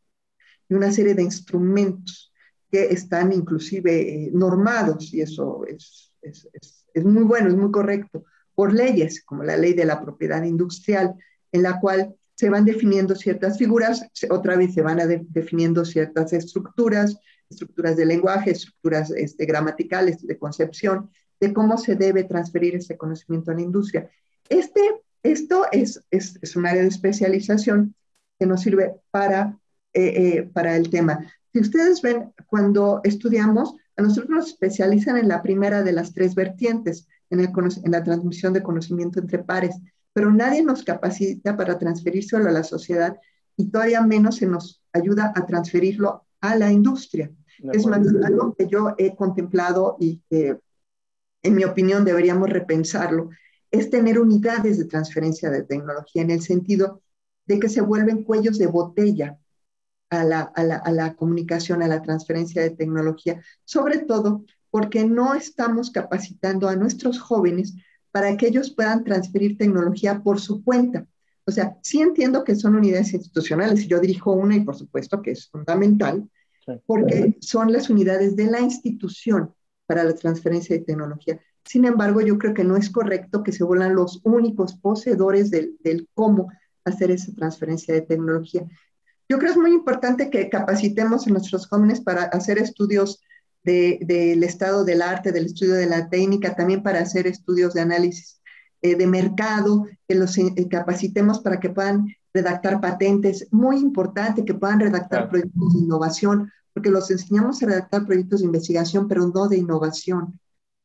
y una serie de instrumentos que están inclusive eh, normados, y eso es, es, es, es, muy bueno, es muy correcto, por leyes, como la ley de la propiedad industrial, en la cual se van definiendo ciertas figuras, otra vez se van a de, definiendo ciertas estructuras, estructuras de lenguaje, estructuras este, gramaticales, de concepción, de cómo se debe transferir ese conocimiento a la industria. Este esto es, es, es un área de especialización que nos sirve para, eh, eh, para el tema. Si ustedes ven, cuando estudiamos, a nosotros nos especializan en la primera de las tres vertientes, en, el, en la transmisión de conocimiento entre pares, pero nadie nos capacita para transferírselo a la sociedad y todavía menos se nos ayuda a transferirlo a la industria. Es más, algo que yo he contemplado y que, en mi opinión, deberíamos repensarlo, es tener unidades de transferencia de tecnología en el sentido de que se vuelven cuellos de botella a la, a la, a la comunicación, a la transferencia de tecnología, sobre todo porque no estamos capacitando a nuestros jóvenes para que ellos puedan transferir tecnología por su cuenta. O sea, sí entiendo que son unidades institucionales, y yo dirijo una y por supuesto que es fundamental, porque son las unidades de la institución para la transferencia de tecnología. Sin embargo, yo creo que no es correcto que se vuelvan los únicos poseedores del, del cómo hacer esa transferencia de tecnología. Yo creo que es muy importante que capacitemos a nuestros jóvenes para hacer estudios del de, estado del arte, del estudio de la técnica, también para hacer estudios de análisis eh, de mercado, que los eh, capacitemos para que puedan redactar patentes. Muy importante que puedan redactar claro. proyectos de innovación, porque los enseñamos a redactar proyectos de investigación, pero no de innovación.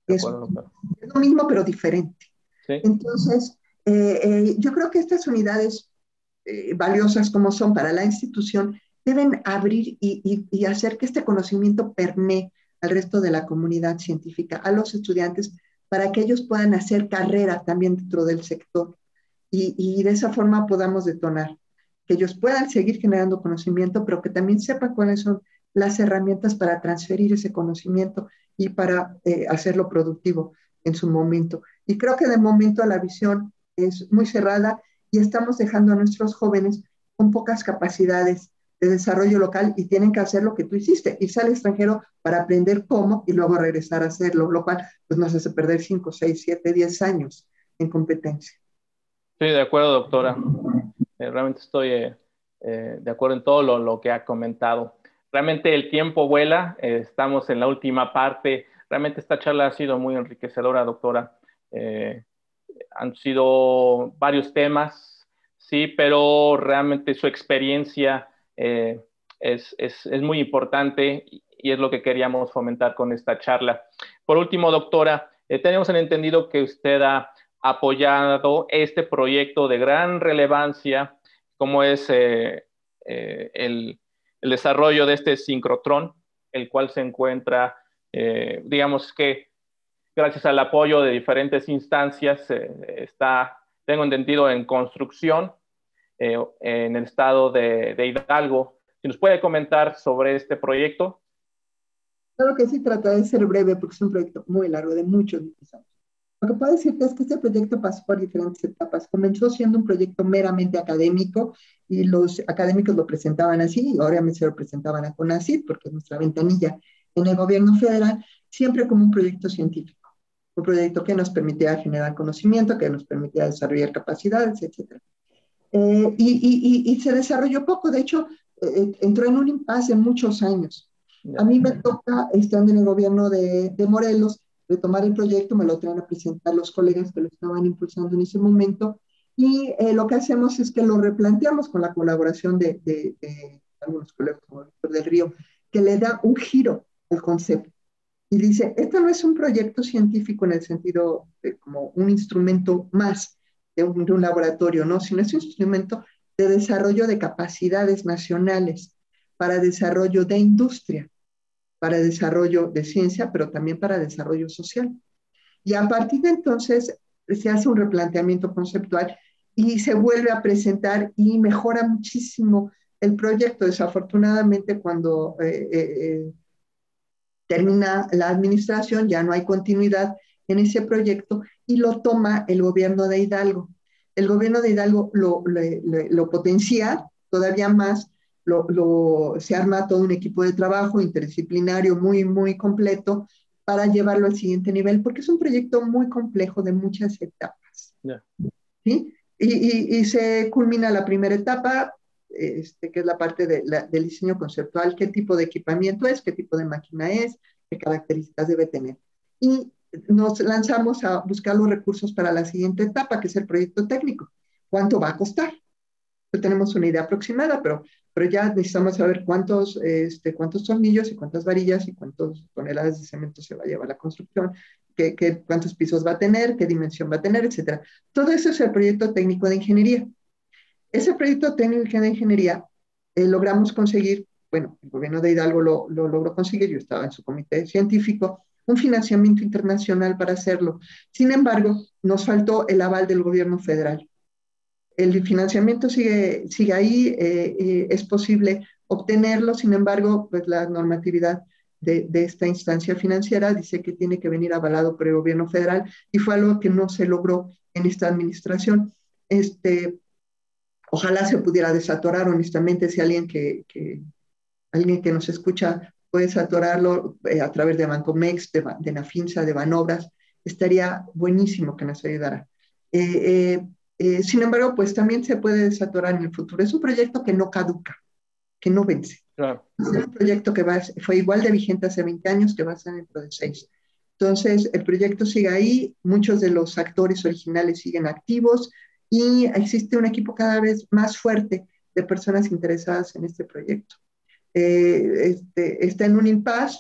Es, es, lo mismo, pero diferente. ¿Sí? Entonces, eh, eh, yo creo que estas unidades eh, valiosas como son para la institución deben abrir y, y, y, hacer que este conocimiento permee al resto de la comunidad científica, a los estudiantes, para que ellos puedan hacer carrera también dentro del sector y, y de esa forma podamos detonar, que ellos puedan seguir generando conocimiento, pero que también sepan cuáles son las herramientas para transferir ese conocimiento y para eh, hacerlo productivo en su momento. Y creo que de momento la visión es muy cerrada y estamos dejando a nuestros jóvenes con pocas capacidades de desarrollo local y tienen que hacer lo que tú hiciste, irse al extranjero para aprender cómo y luego regresar a hacerlo, lo cual pues nos hace perder 5, 6, 7, 10 años en competencia. Sí, de acuerdo, doctora. Eh, realmente estoy eh, de acuerdo en todo lo, que ha comentado. Realmente el tiempo vuela, estamos en la última parte. Realmente esta charla ha sido muy enriquecedora, doctora. han sido varios temas, sí, pero realmente su experiencia es, es, es, muy importante y es lo que queríamos fomentar con esta charla. Por último, doctora, tenemos el entendido que usted ha apoyado este proyecto de gran relevancia, como es eh, eh, el, desarrollo de este sincrotrón, el cual se encuentra, eh, digamos que gracias al apoyo de diferentes instancias, está, tengo entendido, en construcción en el estado de, de Hidalgo. Si nos puede comentar sobre este proyecto. Claro que sí, trata de ser breve porque es un proyecto muy largo, de muchos años. Lo que puedo decirte es que este proyecto pasó por diferentes etapas. Comenzó siendo un proyecto meramente académico y los académicos lo presentaban así y obviamente se lo presentaban a CONACYT porque es nuestra ventanilla en el gobierno federal, siempre como un proyecto científico, un proyecto que nos permitía generar conocimiento, que nos permitía desarrollar capacidades, etc. Eh, y, y, y, se desarrolló poco, de hecho, eh, entró en un impasse en muchos años. A mí me toca, estando en el gobierno de, de Morelos, retomar el proyecto, me lo traen a presentar los colegas que lo estaban impulsando en ese momento. Y eh, lo que hacemos es que lo replanteamos con la colaboración de, de, algunos colegas como Víctor del Río, que le da un giro al concepto. Y dice, esto no es un proyecto científico en el sentido de como un instrumento más de un, de un laboratorio, no, sino es un instrumento de desarrollo de capacidades nacionales para desarrollo de industria para desarrollo de ciencia, pero también para desarrollo social. Y a partir de entonces se hace un replanteamiento conceptual y se vuelve a presentar y mejora muchísimo el proyecto. Desafortunadamente, cuando eh, eh, eh, termina la administración, ya no hay continuidad en ese proyecto y lo toma el gobierno de Hidalgo. El gobierno de Hidalgo lo, lo potencia todavía más lo, se arma todo un equipo de trabajo interdisciplinario muy, muy completo para llevarlo al siguiente nivel, porque es un proyecto muy complejo de muchas etapas. ¿sí? Y, y, se culmina la primera etapa, este, que es la parte de del diseño conceptual, qué tipo de equipamiento es, qué tipo de máquina es, qué características debe tener. Y nos lanzamos a buscar los recursos para la siguiente etapa, que es el proyecto técnico. ¿Cuánto va a costar? tenemos una idea aproximada, pero, pero ya necesitamos saber cuántos, este, cuántos tornillos y cuántas varillas y cuántas toneladas de cemento se va a llevar la construcción, qué, qué, cuántos pisos va a tener, qué dimensión va a tener, etcétera. Todo eso es el proyecto técnico de ingeniería. Ese proyecto técnico de ingeniería eh, logramos conseguir, bueno, el gobierno de Hidalgo lo, lo logró conseguir, yo estaba en su comité científico, un financiamiento internacional para hacerlo. Sin embargo, nos faltó el aval del gobierno federal el financiamiento sigue, sigue ahí, eh, es posible obtenerlo, sin embargo, pues la normatividad de, esta instancia financiera dice que tiene que venir avalado por el gobierno federal y fue algo que no se logró en esta administración. Este, ojalá se pudiera desatorar, honestamente, si alguien que, alguien que nos escucha puede desatorarlo eh, a través de Bancomex, de, de Nafinsa, de Banobras, estaría buenísimo que nos ayudara. Eh, sin embargo, pues también se puede desatorar en el futuro. Es un proyecto que no caduca, que no vence. Es un proyecto que va, fue igual de vigente hace 20 años que va a ser dentro de 6. Entonces, el proyecto sigue ahí, muchos de los actores originales siguen activos y existe un equipo cada vez más fuerte de personas interesadas en este proyecto. Eh, este, está en un impasse,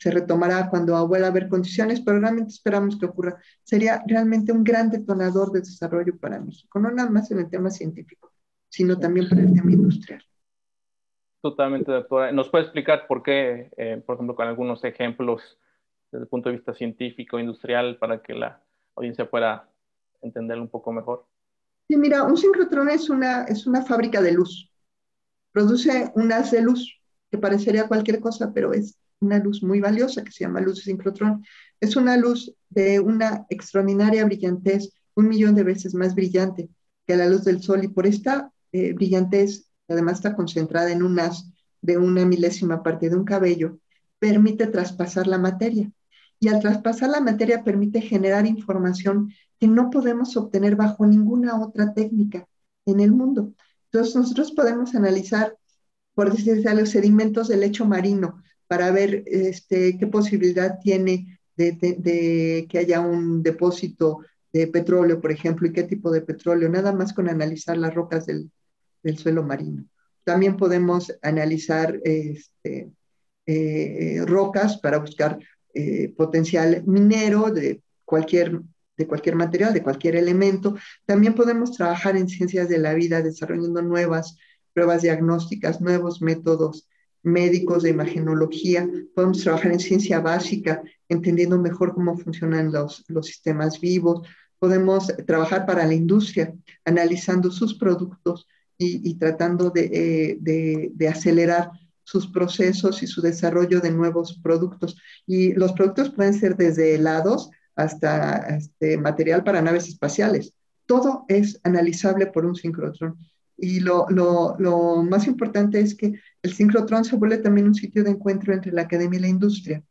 se retomará cuando vuelva a haber condiciones, pero realmente esperamos que ocurra. Sería realmente un gran detonador de desarrollo para México, no nada más en el tema científico, sino también para el tema industrial. Totalmente, doctora. ¿Nos puede explicar por qué, eh, por ejemplo, con algunos ejemplos desde el punto de vista científico, industrial, para que la audiencia pueda entenderlo un poco mejor? Sí, mira, un sincrotrón es una, es una fábrica de luz. Produce un haz de luz que parecería cualquier cosa, pero es una luz muy valiosa que se llama luz de sincrotrón. Es una luz de una extraordinaria brillantez, un millón de veces más brillante que la luz del sol y por esta eh, brillantez que además está concentrada en un haz de una milésima parte de un cabello, permite traspasar la materia. Y al traspasar la materia permite generar información que no podemos obtener bajo ninguna otra técnica en el mundo. Entonces nosotros podemos analizar, por decirse los sedimentos del lecho marino para ver este, qué posibilidad tiene de, que haya un depósito de petróleo, por ejemplo, y qué tipo de petróleo, nada más con analizar las rocas del, suelo marino. También podemos analizar este, eh, rocas para buscar eh, potencial minero de cualquier, de cualquier material, de cualquier elemento. También podemos trabajar en ciencias de la vida desarrollando nuevas pruebas diagnósticas, nuevos métodos médicos de imagenología. Podemos trabajar en ciencia básica, entendiendo mejor cómo funcionan los, los sistemas vivos. Podemos trabajar para la industria, analizando sus productos y, tratando de, eh, de, de acelerar sus procesos y su desarrollo de nuevos productos. Y los productos pueden ser desde helados hasta este, material para naves espaciales. Todo es analizable por un sincrotrón. Y lo, lo, lo, más importante es que el sincrotrón se vuelve también un sitio de encuentro entre la academia y la industria,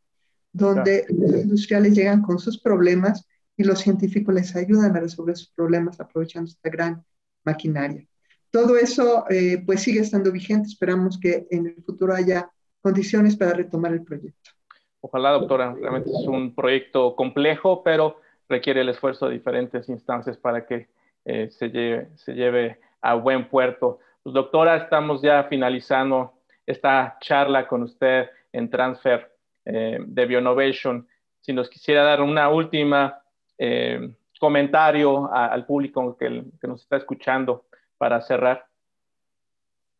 donde los industriales llegan con sus problemas y los científicos les ayudan a resolver sus problemas aprovechando esta gran maquinaria. Todo eso eh, pues sigue estando vigente. Esperamos que en el futuro haya condiciones para retomar el proyecto. Ojalá, doctora. Realmente es un proyecto complejo, pero requiere el esfuerzo de diferentes instancias para que eh, se, lleve, se lleve a buen puerto. Pues, doctora, estamos ya finalizando esta charla con usted en Transfer eh, de Bionovation. Si nos quisiera dar una última comentario al público que, que nos está escuchando para cerrar?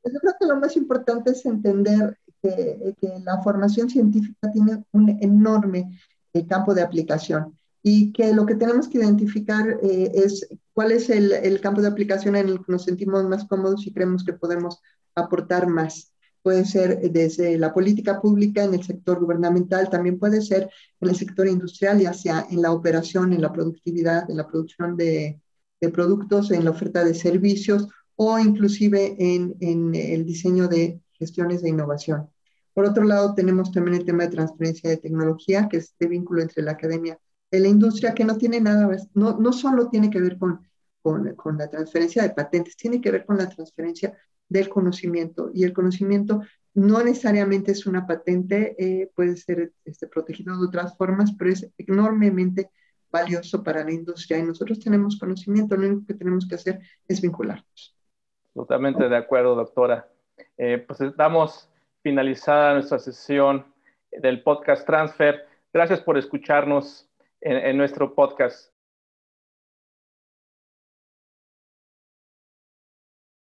Pues yo creo que lo más importante es entender que, la formación científica tiene un enorme eh, campo de aplicación y que lo que tenemos que identificar eh, es cuál es el, el, campo de aplicación en el que nos sentimos más cómodos y creemos que podemos aportar más. Puede ser desde la política pública en el sector gubernamental, también puede ser en el sector industrial, ya sea en la operación, en la productividad, en la producción de, de productos, en la oferta de servicios o inclusive en, en, el diseño de gestiones de innovación. Por otro lado, tenemos también el tema de transferencia de tecnología, que es este vínculo entre la academia y la industria, que no tiene nada, no, no solo tiene que ver con, con, con, la transferencia de patentes, tiene que ver con la transferencia del conocimiento. Y el conocimiento no necesariamente es una patente, eh, puede ser este, protegido de otras formas, pero es enormemente valioso para la industria y nosotros tenemos conocimiento, lo único que tenemos que hacer es vincularnos. Totalmente de acuerdo, doctora. Eh, pues estamos finalizada nuestra sesión del podcast Transfer. Gracias por escucharnos en, nuestro podcast.